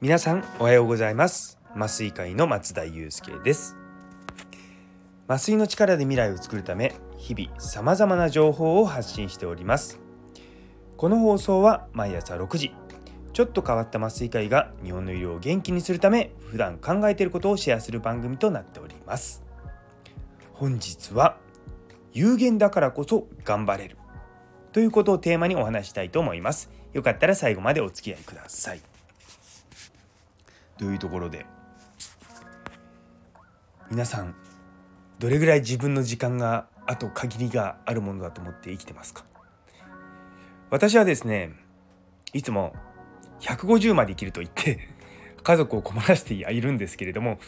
皆さんおはようございます。麻酔会の松田祐介です。麻酔の力で未来を作るため日々さまざまな情報を発信しております。この放送は毎朝6時ちょっと変わった麻酔科医が日本の医療を元気にするため普段考えていることをシェアする番組となっております。本日は有限だからこそ頑張れる。ということをテーマにお話したいと思います。よかったら最後までお付き合いください。というところで皆さんどれぐらい自分の時間があと限りがあるものだと思って生きてますか？私はですねいつも150まで生きると言って家族を困らせているんですけれども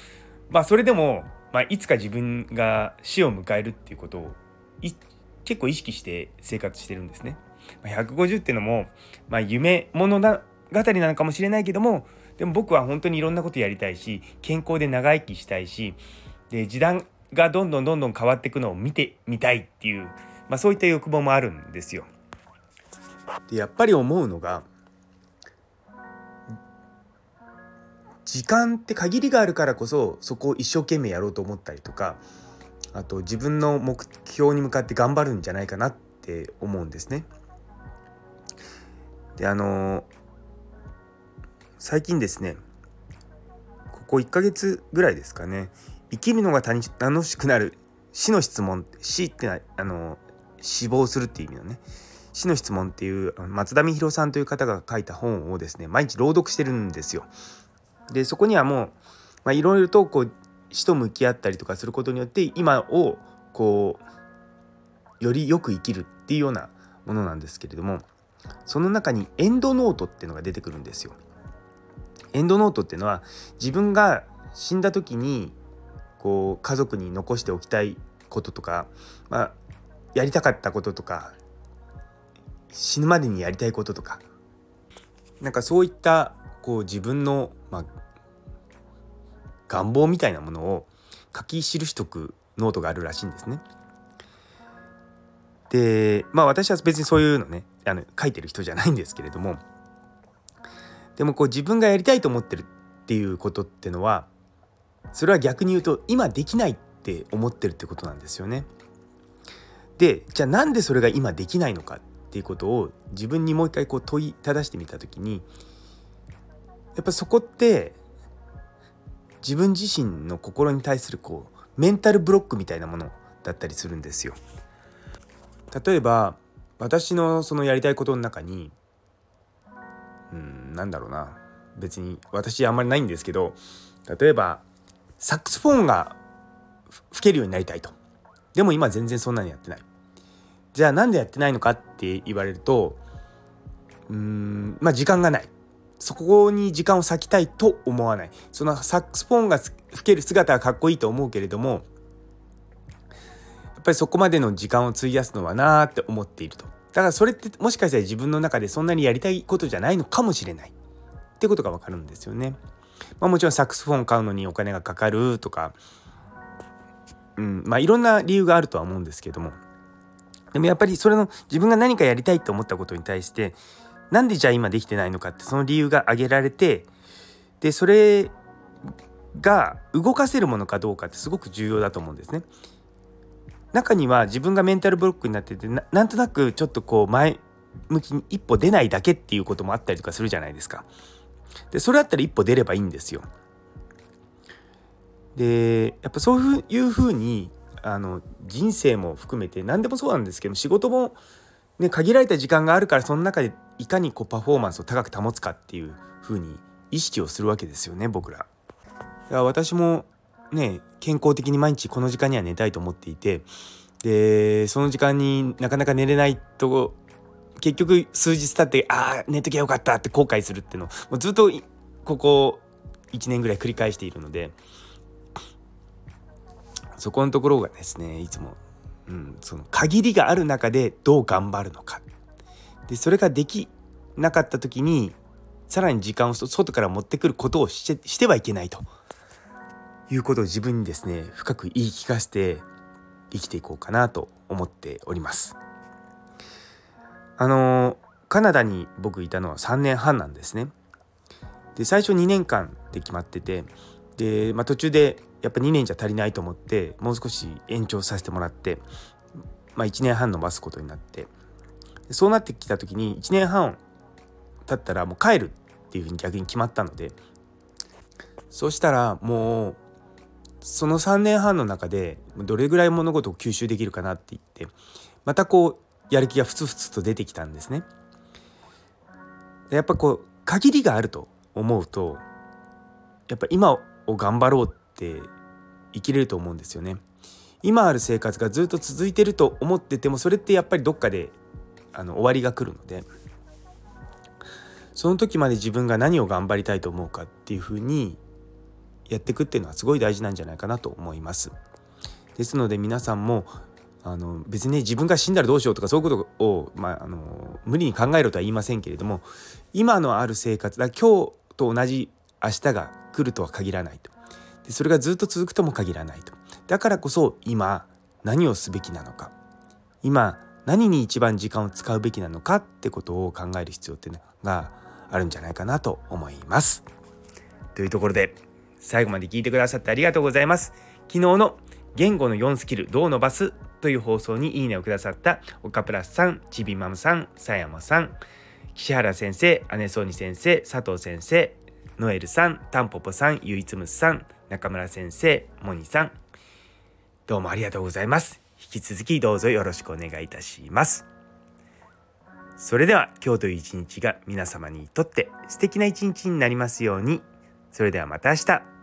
まあそれでも、まあ、いつか自分が死を迎えるっていうことを結構意識して生活してるんですね。150っていうのも、まあ、夢物語なのかもしれないけどもでも僕は本当にいろんなことやりたいし健康で長生きしたいしで時代がどんどんどんどん変わっていくのを見てみたいっていう、まあ、そういった欲望もあるんですよ。でやっぱり思うのが時間って限りがあるからこそそこを一生懸命やろうと思ったりとかあと自分の目標に向かって頑張るんじゃないかなって思うんですね。であの最近ですねここ1ヶ月ぐらいですかね生きるのが楽しくなる死の質問死ってあの死亡するっていう意味のね死の質問っていう松田美弘さんという方が書いた本をですね毎日朗読してるんですよ。でそこにはもういろいろとこう死と向き合ったりとかすることによって今をこうよりよく生きるっていうようなものなんですけれどもその中にエンドノートっていうのが出てくるんですよ。エンドノートっていうのは自分が死んだ時にこう家族に残しておきたいこととか、まあ、やりたかったこととか死ぬまでにやりたいこととかなんかそういったこう自分の、まあ、願望みたいなものを書き記しとくノートがあるらしいんですね。でまあ私は別にそういうのねあの書いてる人じゃないんですけれどもでもこう自分がやりたいと思ってるっていうことってのはそれは逆に言うと今できないって思ってるってことなんですよね。でじゃあなんでそれが今できないのかっていうことを自分にもう一回こう問いただしてみた時にやっぱそこって自分自身の心に対するこうメンタルブロックみたいなものだったりするんですよ。例えば私のそのやりたいことの中にうんなんだろうな。別に私あんまりないんですけど例えばサックスフォンが吹けるようになりたいと。でも今全然そんなにやってない。じゃあなんでやってないのかって言われるとうーんまあ時間がない。そこに時間を割きたいと思わない。そのサックスフォンが吹ける姿はかっこいいと思うけれどもやっぱりそこまでの時間を費やすのはなーって思っていると。だからそれってもしかしたら自分の中でそんなにやりたいことじゃないのかもしれない。ってことがわかるんですよね。まあ、もちろんサックスフォン買うのにお金がかかるとか、うんまあ、いろんな理由があるとは思うんですけども。でもやっぱりそれの自分が何かやりたいと思ったことに対してなんでじゃあ今できてないのかってその理由が挙げられてでそれが動かせるものかどうかってすごく重要だと思うんですね。中には自分がメンタルブロックになっててなんとなくちょっとこう前向きに一歩出ないだけっていうこともあったりとかするじゃないですか。でそれだったら一歩出ればいいんですよ。でやっぱそういうふうにあの人生も含めて何でもそうなんですけど仕事も、ね、限られた時間があるからその中でいかにこうパフォーマンスを高く保つかっていうふうに意識をするわけですよね僕ら。私もね健康的に毎日この時間には寝たいと思っていてでその時間になかなか寝れないと結局数日経ってああ寝ときゃよかったって後悔するっていうのをもうずっとここ1年ぐらい繰り返しているのでそこのところがですねいつも、うん、その限りがある中でどう頑張るのかでそれができなかった時にさらに時間を外から持ってくることをしてしてはいけないということを自分にですね深く言い聞かせて生きていこうかなと思っております。あのカナダに僕いたのは3年半なんですね。で最初2年間で決まっててで、まあ、途中でやっぱ2年じゃ足りないと思ってもう少し延長させてもらって、まあ、1年半伸ばすことになってそうなってきた時に1年半経ったらもう帰るっていうふうに逆に決まったのでそうしたらもうその3年半の中でどれぐらい物事を吸収できるかなって言ってまたこうやる気がふつふつと出てきたんですね。やっぱこう限りがあると思うとやっぱ今を頑張ろうって生きれると思うんですよね。今ある生活がずっと続いてると思っててもそれってやっぱりどっかであの終わりが来るのでその時まで自分が何を頑張りたいと思うかっていうふうにやっていくっていうのはすごい大事なんじゃないかなと思います。ですので皆さんもあの別に、ね、自分が死んだらどうしようとかそういうことを、まあ、あの無理に考えろとは言いませんけれども今のある生活だ今日と同じ明日が来るとは限らないと。でそれがずっと続くとも限らないと。だからこそ今何をすべきなのか。今何に一番時間を使うべきなのかってことを考える必要っていうのがあるんじゃないかなと思います。というところで最後まで聞いてくださってありがとうございます。昨日の言語の4スキルどう伸ばすという放送にいいねをくださった岡プラスさん、ちびまむさん、さやまさん、岸原先生、姉そうに先生、佐藤先生、ノエルさん、タンポポさん、ゆいつむさん、中村先生、モニさん、どうもありがとうございます。引き続きどうぞよろしくお願いいたします。それでは今日という一日が皆様にとって素敵な一日になりますように。それではまた明日。